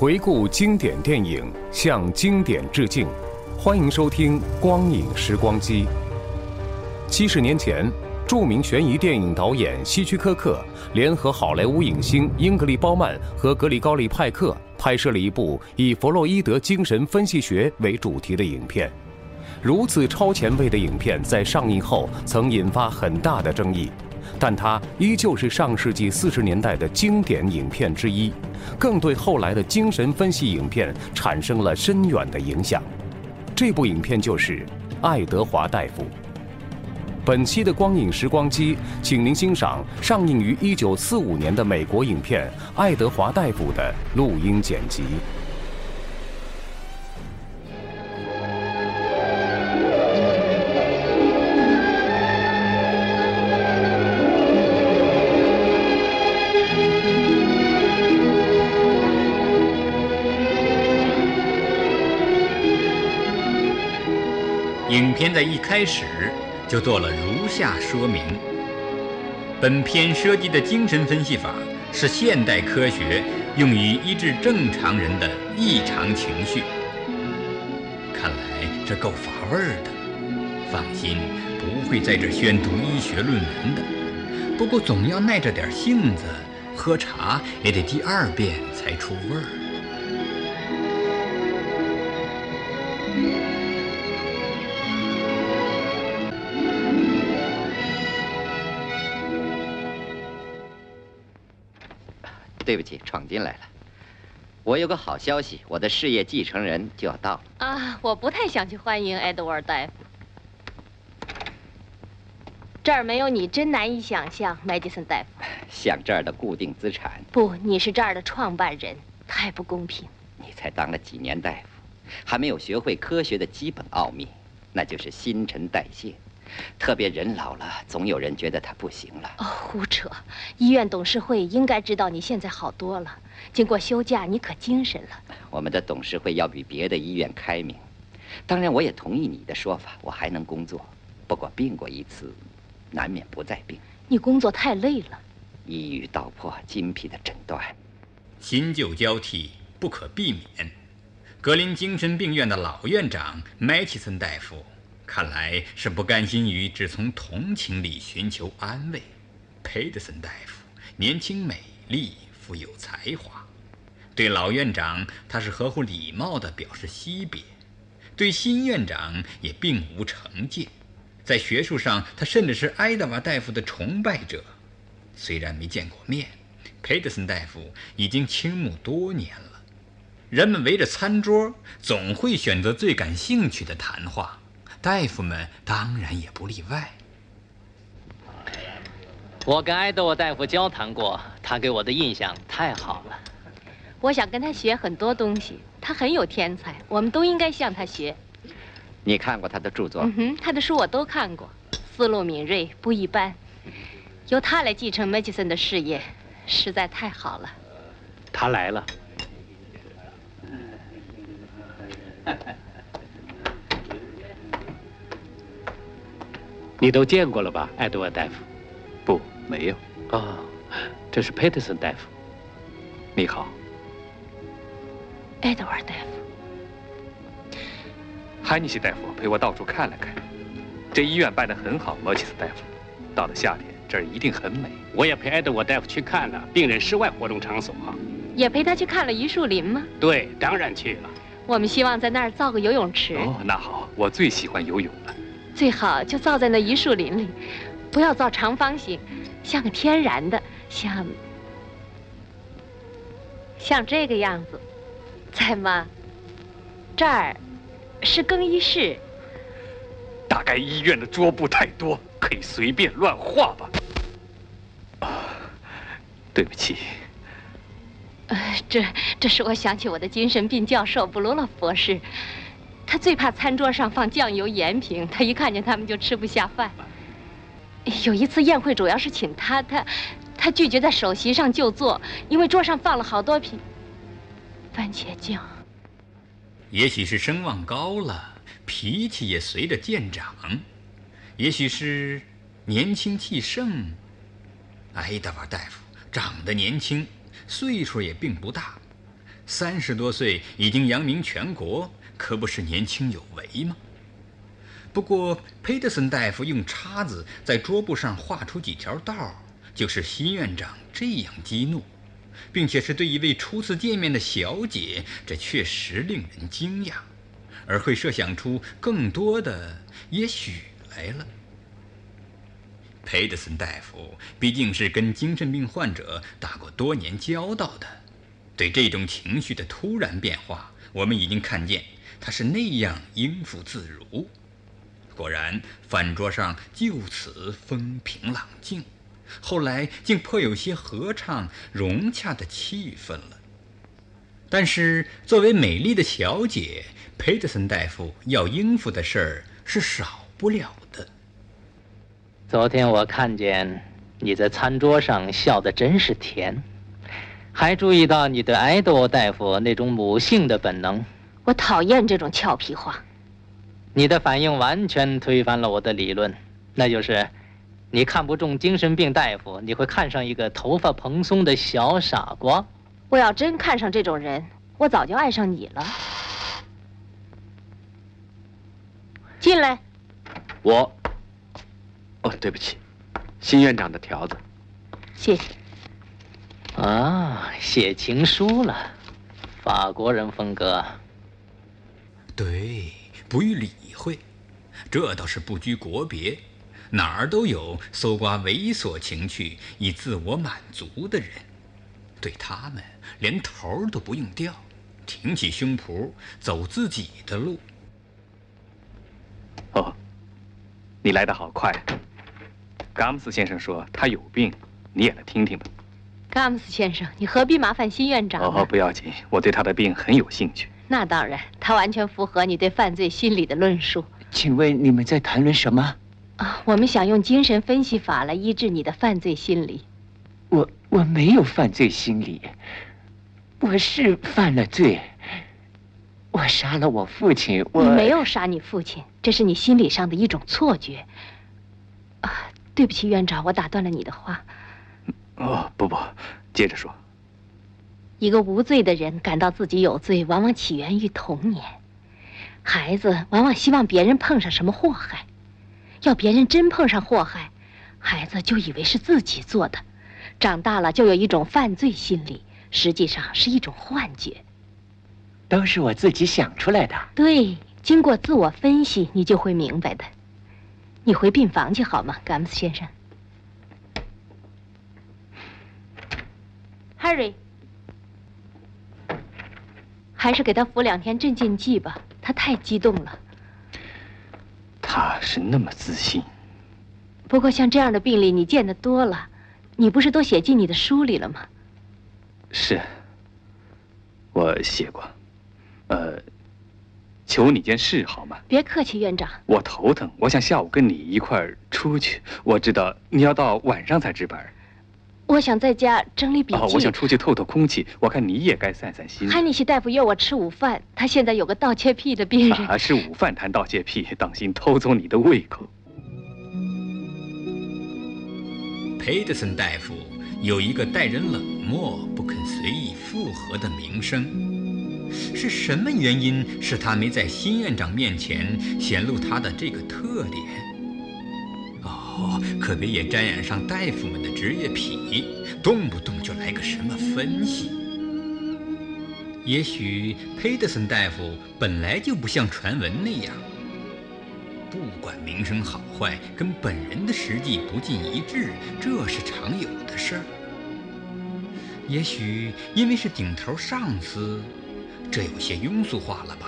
回顾经典电影，向经典致敬。欢迎收听《光影时光机》。七十年前，著名悬疑电影导演希区柯克联合好莱坞影星英格丽·褒曼和格里高利·派克拍摄了一部以弗洛伊德精神分析学为主题的影片。如此超前卫的影片在上映后曾引发很大的争议，但它依旧是上世纪四十年代的经典影片之一，更对后来的精神分析影片产生了深远的影响。这部影片就是《爱德华大夫》。本期的光影时光机，请您欣赏上映于一九四五年的美国影片《爱德华大夫》的录音剪辑。现在一开始就做了如下说明：本片涉及的精神分析法是现代科学用于医治正常人的异常情绪。看来这够乏味儿的。放心，不会在这宣读医学论文的。不过总要耐着点性子，喝茶也得第二遍才出味儿。对不起，闯进来了。我有个好消息，我的事业继承人就要到了。啊，我不太想去欢迎埃德沃尔大夫。这儿没有你真难以想象，麦迪森大夫。像这儿的固定资产，不，你是这儿的创办人，太不公平。你才当了几年大夫，还没有学会科学的基本奥秘，那就是新陈代谢。特别人老了，总有人觉得他不行了。哦，胡扯！医院董事会应该知道你现在好多了，经过休假，你可精神了。我们的董事会要比别的医院开明。当然，我也同意你的说法，我还能工作。不过病过一次，难免不再病。你工作太累了。一语道破，精辟的诊断。新旧交替不可避免。格林精神病院的老院长麦奇森大夫，看来是不甘心于只从同情里寻求安慰。佩德森大夫年轻美丽，富有才华，对老院长他是合乎礼貌地表示惜别，对新院长也并无成见。在学术上，他甚至是埃德瓦大夫的崇拜者。虽然没见过面，佩德森大夫已经倾慕多年了。人们围着餐桌，总会选择最感兴趣的谈话，大夫们当然也不例外。我跟埃德沃大夫交谈过，他给我的印象太好了。我想跟他学很多东西，他很有天才，我们都应该向他学。你看过他的著作？嗯哼，他的书我都看过，思路敏锐，不一般。由他来继承麦吉森的事业，实在太好了。他来了。你都见过了吧，艾德沃大夫？不，没有。哦，这是佩特森大夫。你好，爱德沃大夫。海尼西大夫陪我到处看了看，这医院办得很好。罗奇斯大夫，到了夏天这儿一定很美。我也陪艾德沃大夫去看了病人室外活动场所。也陪他去看了榆树林吗？对，当然去了。我们希望在那儿造个游泳池。哦，那好，我最喜欢游泳了。最好就造在那榆树林里，不要造长方形，像个天然的，像像这个样子。在吗？这儿是更衣室。大概医院的桌布太多，可以随便乱画吧。啊，对不起。呃，这这是我想起我的精神病教授布鲁洛博士，他最怕餐桌上放酱油盐瓶，他一看见他们就吃不下饭。有一次宴会主要是请他，他他拒绝在首席上就坐，因为桌上放了好多瓶番茄酱。也许是声望高了，脾气也随着渐长；也许是年轻气盛，埃德瓦大夫长得年轻。岁数也并不大，三十多岁已经扬名全国，可不是年轻有为吗？不过佩德森大夫用叉子在桌布上画出几条道，就是新院长这样激怒，并且是对一位初次见面的小姐，这确实令人惊讶，而会设想出更多的也许来了。佩德森大夫毕竟是跟精神病患者打过多年交道的，对这种情绪的突然变化，我们已经看见他是那样应付自如。果然，饭桌上就此风平浪静，后来竟颇有些合唱融洽的气氛了。但是，作为美丽的小姐，佩德森大夫要应付的事儿是少不了的。昨天我看见你在餐桌上笑得真是甜，还注意到你对埃多大夫那种母性的本能。我讨厌这种俏皮话。你的反应完全推翻了我的理论，那就是，你看不中精神病大夫，你会看上一个头发蓬松的小傻瓜。我要真看上这种人，我早就爱上你了。进来。我。哦，对不起，新院长的条子，谢谢。啊，写情书了，法国人风格。对，不予理会，这倒是不拘国别，哪儿都有搜刮猥琐情趣以自我满足的人，对他们连头都不用掉，挺起胸脯走自己的路。哦，你来的好快。甘姆斯先生说他有病，你也来听听吧。甘姆斯先生，你何必麻烦新院长？哦，不要紧，我对他的病很有兴趣。那当然，他完全符合你对犯罪心理的论述。请问你们在谈论什么？啊，我们想用精神分析法来医治你的犯罪心理。我我没有犯罪心理，我是犯了罪。我杀了我父亲。我没有杀你父亲，这是你心理上的一种错觉。啊。对不起，院长，我打断了你的话。哦，不不，接着说。一个无罪的人感到自己有罪，往往起源于童年。孩子往往希望别人碰上什么祸害，要别人真碰上祸害，孩子就以为是自己做的。长大了就有一种犯罪心理，实际上是一种幻觉。都是我自己想出来的。对，经过自我分析，你就会明白的。你回病房去好吗，甘姆斯先生？Harry，还是给他服两天镇静剂吧，他太激动了。他是那么自信。不过像这样的病例你见得多了，你不是都写进你的书里了吗？是，我写过，呃。求你件事好吗？别客气，院长。我头疼，我想下午跟你一块儿出去。我知道你要到晚上才值班。我想在家整理笔记。我想出去透透空气。我看你也该散散心。汉尼西大夫约我吃午饭，他现在有个盗窃癖的病人。啊，吃午饭谈盗窃癖，当心偷走你的胃口。佩德森大夫有一个待人冷漠、不肯随意附和的名声。是什么原因使他没在新院长面前显露他的这个特点？可别也沾染上大夫们的职业癖，动不动就来个什么分析。也许佩德森大夫本来就不像传闻那样，不管名声好坏，跟本人的实际不尽一致，这是常有的事儿。也许因为是顶头上司，这有些庸俗化了吧？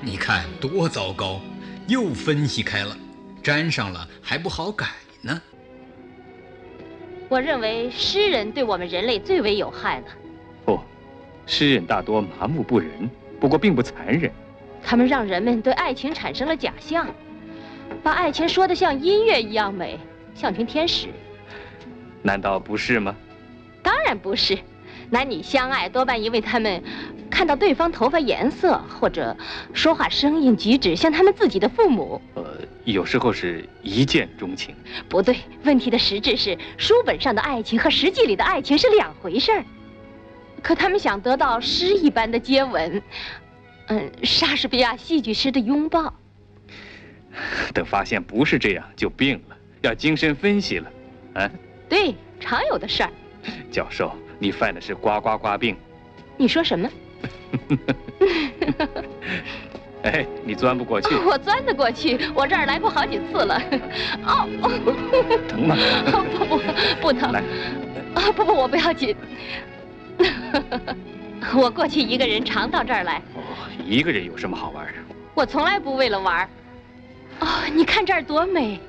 你看多糟糕，又分析开了，粘上了还不好改呢。我认为诗人对我们人类最为有害了。不，诗人大多麻木不仁，不过并不残忍。他们让人们对爱情产生了假象，把爱情说得像音乐一样美，像群天使。难道不是吗？当然不是，男女相爱多半因为他们看到对方头发颜色或者说话声音举止像他们自己的父母。呃，有时候是一见钟情。不对，问题的实质是书本上的爱情和实际里的爱情是两回事儿。可他们想得到诗一般的接吻，嗯，莎士比亚戏剧诗的拥抱。等发现不是这样，就病了，要精神分析了。啊？对，常有的事儿。教授，你犯的是呱呱呱病。你说什么？哎，你钻不过去。我钻得过去，我这儿来过好几次了。哦，疼吗？不不不疼。来。啊不不，我不要紧。我过去一个人常到这儿来。哦，一个人有什么好玩的？我从来不为了玩。哦，你看这儿多美。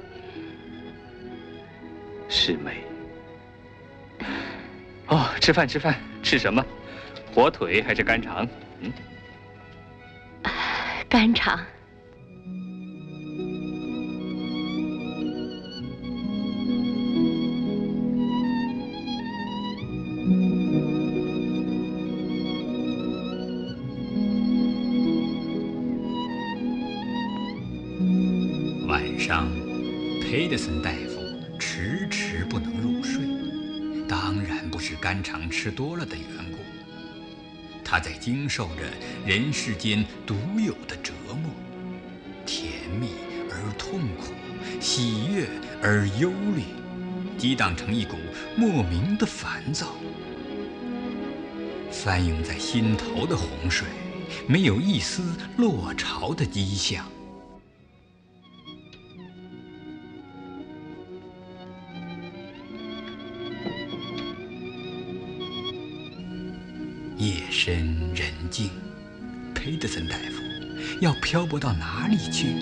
是美。哦，吃饭吃饭，吃什么？火腿还是肝肠？嗯，肝肠。晚上，佩德森大夫迟迟不能入睡。是肝肠吃多了的缘故，他在经受着人世间独有的折磨，甜蜜而痛苦，喜悦而忧虑，激荡成一股莫名的烦躁，翻涌在心头的洪水，没有一丝落潮的迹象。要漂泊到哪里去？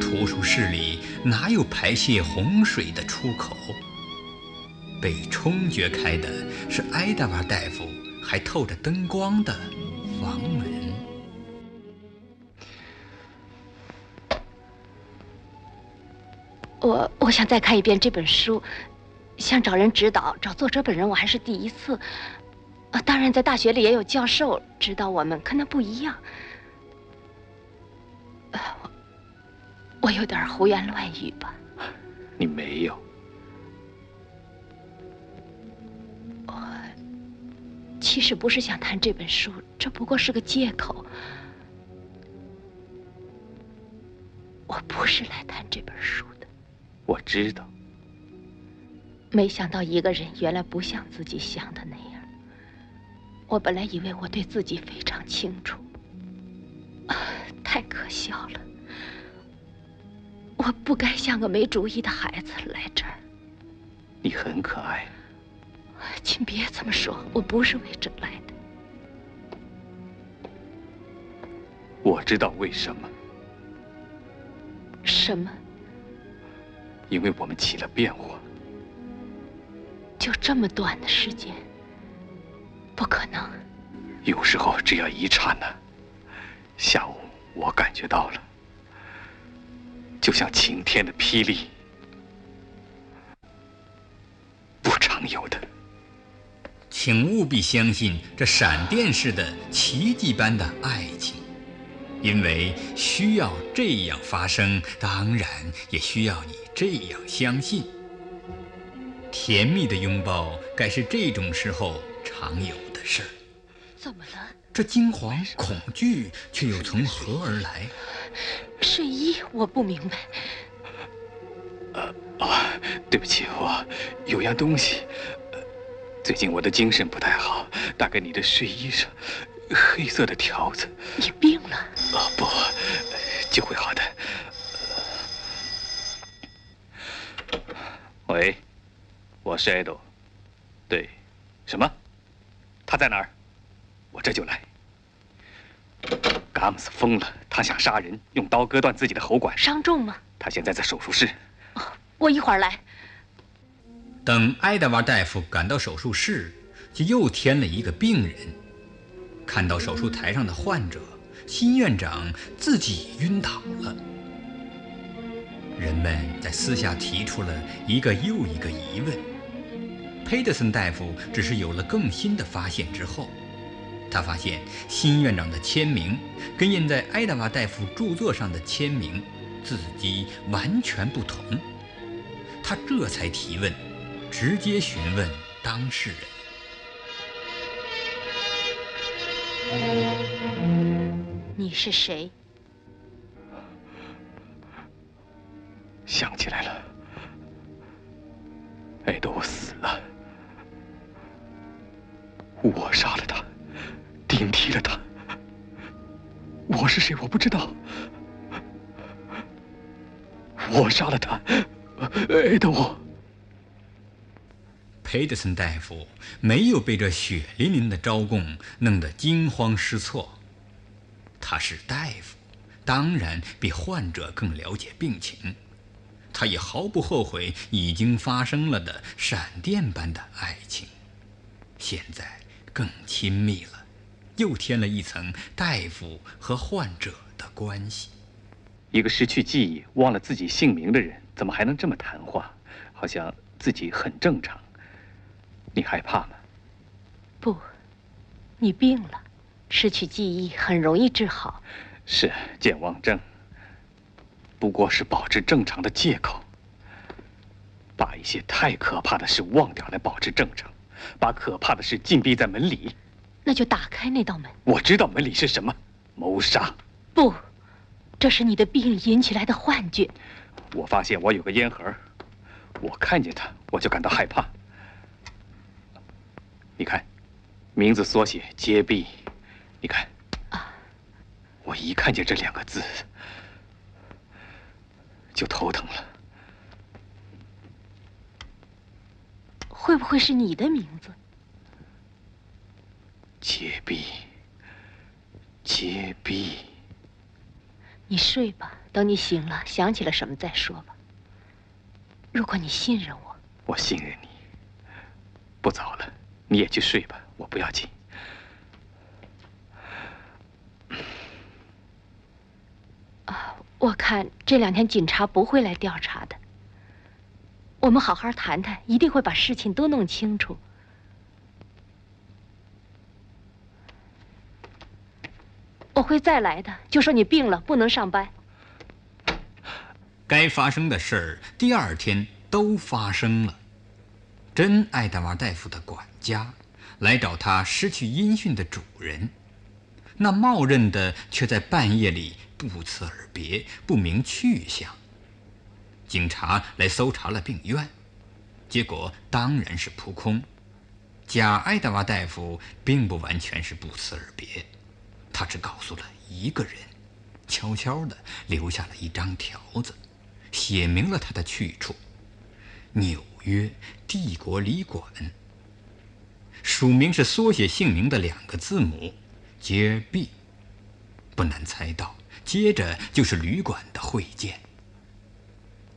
图书室里哪有排泄洪水的出口？被冲掘开的是埃达瓦大夫还透着灯光的房门。我我想再看一遍这本书，想找人指导，找作者本人我还是第一次。啊，当然，在大学里也有教授指导我们，可那不一样。我我有点胡言乱语吧？你没有。我其实不是想谈这本书，这不过是个借口。我不是来谈这本书的。我知道。没想到一个人原来不像自己想的那样。我本来以为我对自己非常清楚，太可笑了！我不该像个没主意的孩子来这儿。你很可爱。请别这么说，我不是为这来的。我知道为什么。什么？因为我们起了变化。就这么短的时间？不可能。有时候只要一刹那，下午我感觉到了，就像晴天的霹雳，不常有的。请务必相信这闪电式的奇迹般的爱情，因为需要这样发生，当然也需要你这样相信。甜蜜的拥抱，该是这种时候常有。的事儿，怎么了？这惊惶、恐惧却又从何而来？睡衣，我不明白。呃啊，对不起，我有样东西最近我的精神不太好，大概你的睡衣上黑色的条子。你病了？哦不，就会好的。喂，我是爱豆。对，什么？他在哪儿？我这就来。嘎姆斯疯了，他想杀人，用刀割断自己的喉管。伤重吗？他现在在手术室。我一会儿来。等埃德瓦大夫赶到手术室，就又添了一个病人。看到手术台上的患者，新院长自己晕倒了。人们在私下提出了一个又一个疑问。佩德森大夫只是有了更新的发现之后，他发现新院长的签名跟印在埃德瓦大夫著作上的签名字迹完全不同。他这才提问，直接询问当事人：“你是谁？”想起来了，艾德，我死了，我杀了他，顶替了他。我是谁？我不知道。我杀了他。爱德我。佩德森大夫没有被这血淋淋的招供弄得惊慌失措。他是大夫，当然比患者更了解病情。他也毫不后悔已经发生了的闪电般的爱情，现在更亲密了，又添了一层大夫和患者的关系。一个失去记忆、忘了自己姓名的人。怎么还能这么谈话？好像自己很正常。你害怕吗？不，你病了，失去记忆很容易治好。是健忘症，不过是保持正常的借口。把一些太可怕的事忘掉来保持正常，把可怕的事禁闭在门里。那就打开那道门。我知道门里是什么，谋杀。不，这是你的病引起来的幻觉。我发现我有个烟盒，我看见它我就感到害怕。你看，名字缩写揭壁，你看，啊我一看见这两个字就头疼了。会不会是你的名字？揭壁，揭壁。你睡吧，等你醒了，想起了什么再说吧。如果你信任我，我信任你。不早了，你也去睡吧，我不要紧。啊，我看这两天警察不会来调查的。我们好好谈谈，一定会把事情都弄清楚。我会再来的。就说你病了，不能上班。该发生的事儿，第二天都发生了。真爱德华大夫的管家来找他失去音讯的主人，那冒认的却在半夜里不辞而别，不明去向。警察来搜查了病院，结果当然是扑空。假爱德华大夫并不完全是不辞而别。他只告诉了一个人，悄悄地留下了一张条子，写明了他的去处——纽约帝国旅馆。署名是缩写姓名的两个字母，J B。不难猜到，接着就是旅馆的会见。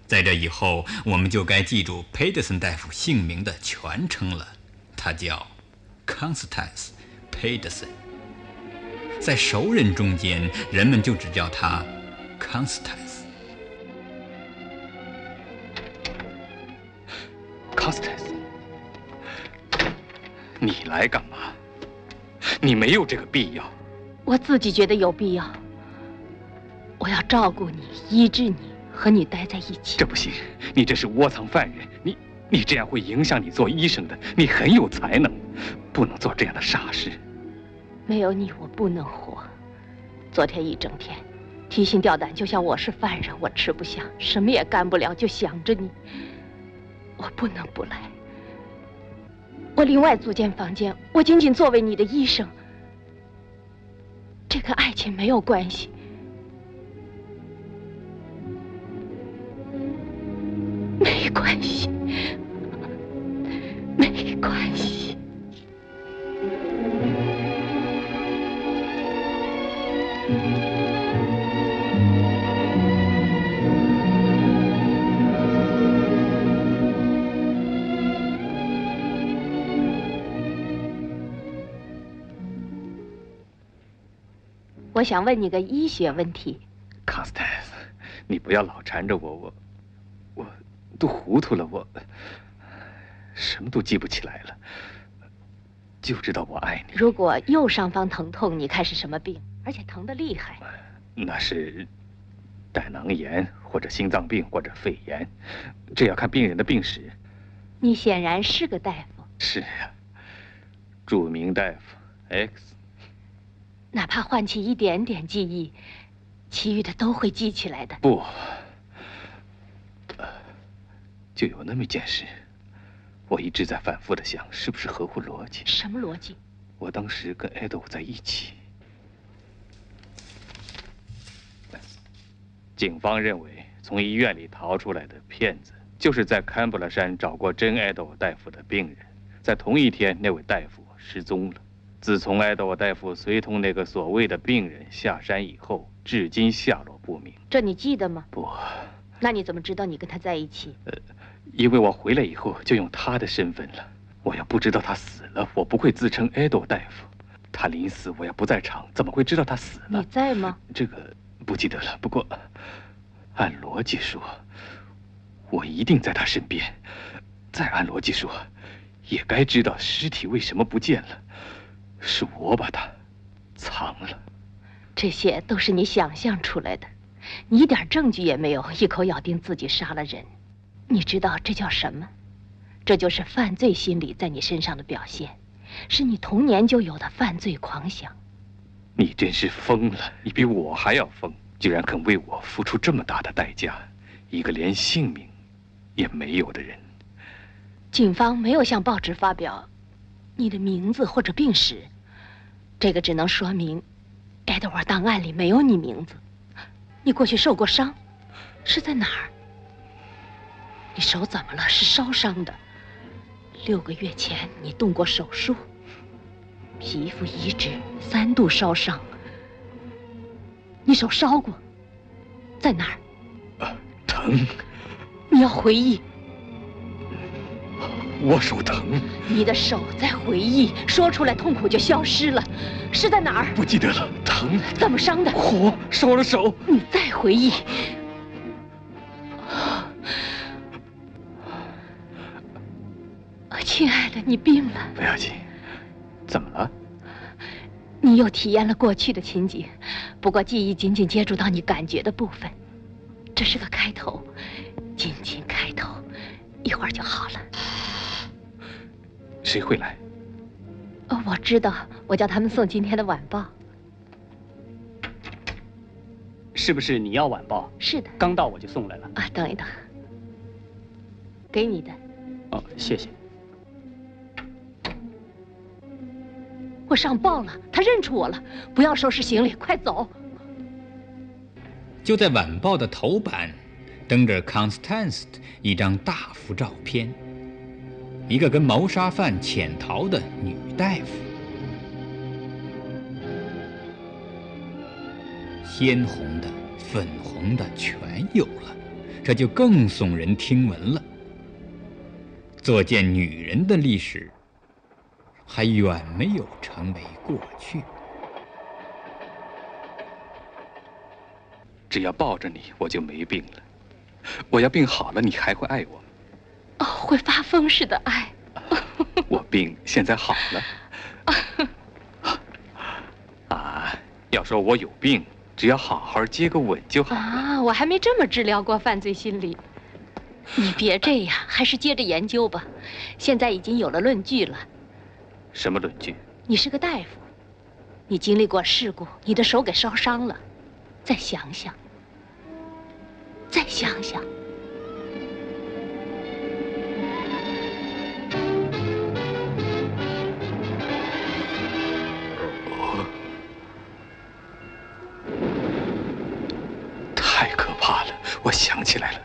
在这以后，我们就该记住佩德森大夫姓名的全称了，他叫 Constance Pedersen。在熟人中间，人们就只叫他 Constance。Constance，你来干嘛？你没有这个必要。我自己觉得有必要。我要照顾你，医治你，和你待在一起。这不行，你这是窝藏犯人，你你这样会影响你做医生的。你很有才能，不能做这样的傻事。没有你，我不能活。昨天一整天，提心吊胆，就像我是犯人，我吃不下，什么也干不了，就想着你。我不能不来。我另外租间房间，我仅仅作为你的医生。这跟爱情没有关系。没关系，我想问你个医学问题，康斯坦斯，你不要老缠着我，我，我都糊涂了，我什么都记不起来了，就知道我爱你。如果右上方疼痛，你看是什么病？而且疼得厉害？那是胆囊炎，或者心脏病，或者肺炎，这要看病人的病史。你显然是个大夫。是啊，著名大夫 X。哪怕唤起一点点记忆，其余的都会记起来的。不，就有那么一件事，我一直在反复的想，是不是合乎逻辑？什么逻辑？我当时跟艾德在一起，警方认为从医院里逃出来的骗子，就是在堪布拉山找过真艾德大夫的病人，在同一天，那位大夫失踪了。自从埃德沃大夫随同那个所谓的病人下山以后，至今下落不明。这你记得吗？不。那你怎么知道你跟他在一起？呃，因为我回来以后就用他的身份了。我要不知道他死了，我不会自称埃德沃大夫。他临死我要不在场，怎么会知道他死了？你在吗？这个不记得了。不过，按逻辑说，我一定在他身边。再按逻辑说，也该知道尸体为什么不见了。是我把它藏了，这些都是你想象出来的，你一点证据也没有，一口咬定自己杀了人。你知道这叫什么？这就是犯罪心理在你身上的表现，是你童年就有的犯罪狂想。你真是疯了！你比我还要疯，居然肯为我付出这么大的代价，一个连性命也没有的人。警方没有向报纸发表你的名字或者病史。这个只能说明，埃德瓦档案里没有你名字。你过去受过伤，是在哪儿？你手怎么了？是烧伤的。六个月前你动过手术，皮肤移植，三度烧伤。你手烧过，在哪儿？啊，疼。你要回忆。我手疼，你的手在回忆，说出来痛苦就消失了，是在哪儿？不记得了，疼。怎么伤的？火烧了手。你再回忆。亲爱的，你病了。不要紧，怎么了？你又体验了过去的情景，不过记忆仅仅接触到你感觉的部分，这是个开头，仅仅开头，一会儿就好了。谁会来？哦，我知道，我叫他们送今天的晚报。是不是你要晚报？是的，刚到我就送来了。啊，等一等，给你的。哦，谢谢。我上报了，他认出我了。不要收拾行李，快走。就在晚报的头版，登着 Constance 一张大幅照片。一个跟谋杀犯潜逃的女大夫，鲜红的、粉红的全有了，这就更耸人听闻了。作践女人的历史，还远没有成为过去。只要抱着你，我就没病了。我要病好了，你还会爱我吗？哦，会发疯似的爱。我病现在好了。啊，要说我有病，只要好好接个吻就好了。啊，我还没这么治疗过犯罪心理。你别这样，还是接着研究吧。现在已经有了论据了。什么论据？你是个大夫，你经历过事故，你的手给烧伤了。再想想，再想想。我想起来了，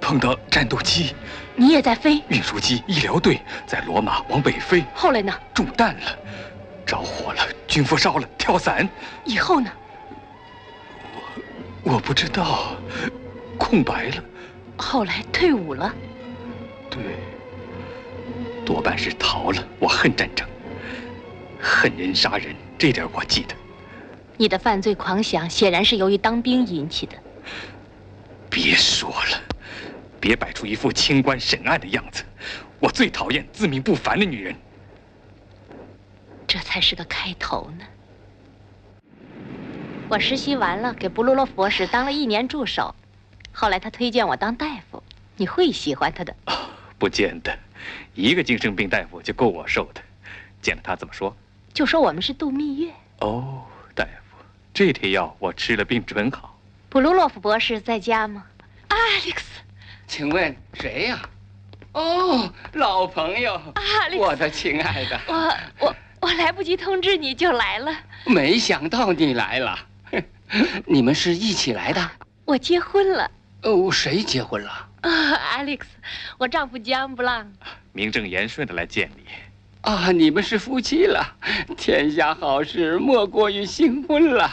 碰到战斗机，你也在飞？运输机、医疗队在罗马往北飞。后来呢？中弹了，着火了，军火烧了，跳伞。以后呢？我我不知道，空白了。后来退伍了。对，多半是逃了。我恨战争，恨人杀人，这点我记得。你的犯罪狂想显然是由于当兵引起的。别说了，别摆出一副清官审案的样子。我最讨厌自命不凡的女人。这才是个开头呢。我实习完了，给布鲁洛博士当了一年助手。后来他推荐我当大夫，你会喜欢他的。哦不见得，一个精神病大夫就够我受的。见了他怎么说？就说我们是度蜜月。哦，大夫。这贴药我吃了，病准好。布鲁洛夫博士在家吗？Alex，请问谁呀？哦，老朋友，Alex，我的亲爱的。我我我来不及通知你就来了。没想到你来了。你们是一起来的？我结婚了。哦，谁结婚了？啊，Alex，我丈夫江布朗。名正言顺的来见你。啊，你们是夫妻了，天下好事莫过于新婚了。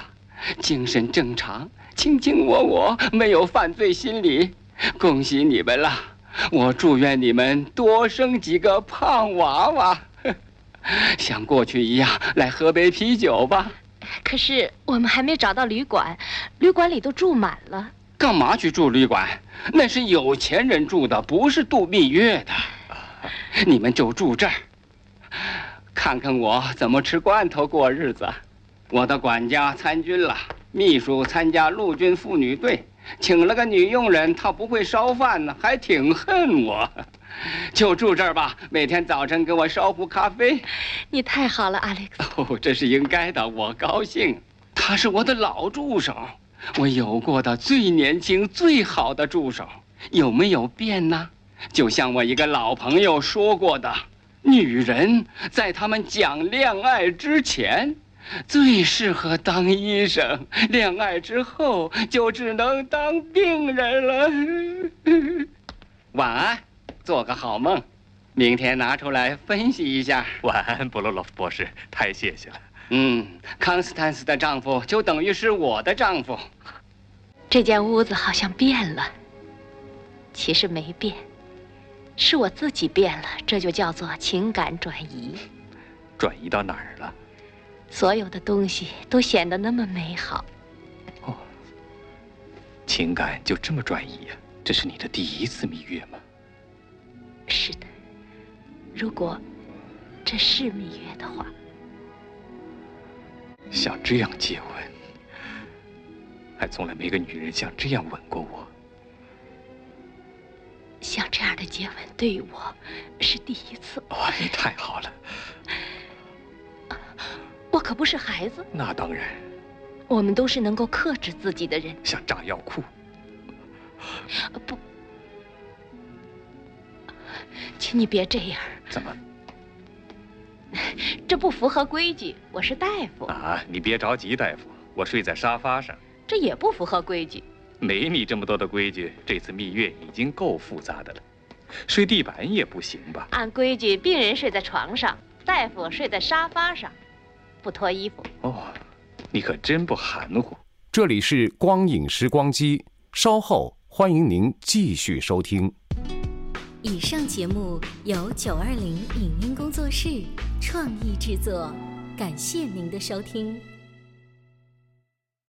精神正常，卿卿我我，没有犯罪心理，恭喜你们了！我祝愿你们多生几个胖娃娃，像过去一样来喝杯啤酒吧。可是我们还没找到旅馆，旅馆里都住满了。干嘛去住旅馆？那是有钱人住的，不是度蜜月的。你们就住这儿。看看我怎么吃罐头过日子。我的管家参军了，秘书参加陆军妇女队，请了个女佣人，她不会烧饭呢，还挺恨我。就住这儿吧，每天早晨给我烧壶咖啡。你太好了，阿历克斯。哦，这是应该的，我高兴。他是我的老助手，我有过的最年轻、最好的助手，有没有变呢？就像我一个老朋友说过的。女人在他们讲恋爱之前，最适合当医生；恋爱之后，就只能当病人了。晚安，做个好梦，明天拿出来分析一下。晚安，布洛洛夫博士，太谢谢了。嗯，康斯坦斯的丈夫就等于是我的丈夫。这间屋子好像变了，其实没变。是我自己变了，这就叫做情感转移。转移到哪儿了？所有的东西都显得那么美好。哦，情感就这么转移呀？这是你的第一次蜜月吗？是的。如果这是蜜月的话，像这样接吻，还从来没个女人像这样吻过我。像这样的接吻对于我是第一次。哦，你太好了。我可不是孩子。那当然。我们都是能够克制自己的人。像炸药库。不，请你别这样。怎么？这不符合规矩。我是大夫。啊，你别着急，大夫。我睡在沙发上。这也不符合规矩。没你这么多的规矩，这次蜜月已经够复杂的了。睡地板也不行吧？按规矩，病人睡在床上，大夫睡在沙发上，不脱衣服。哦，你可真不含糊。这里是光影时光机，稍后欢迎您继续收听。以上节目由九二零影音工作室创意制作，感谢您的收听。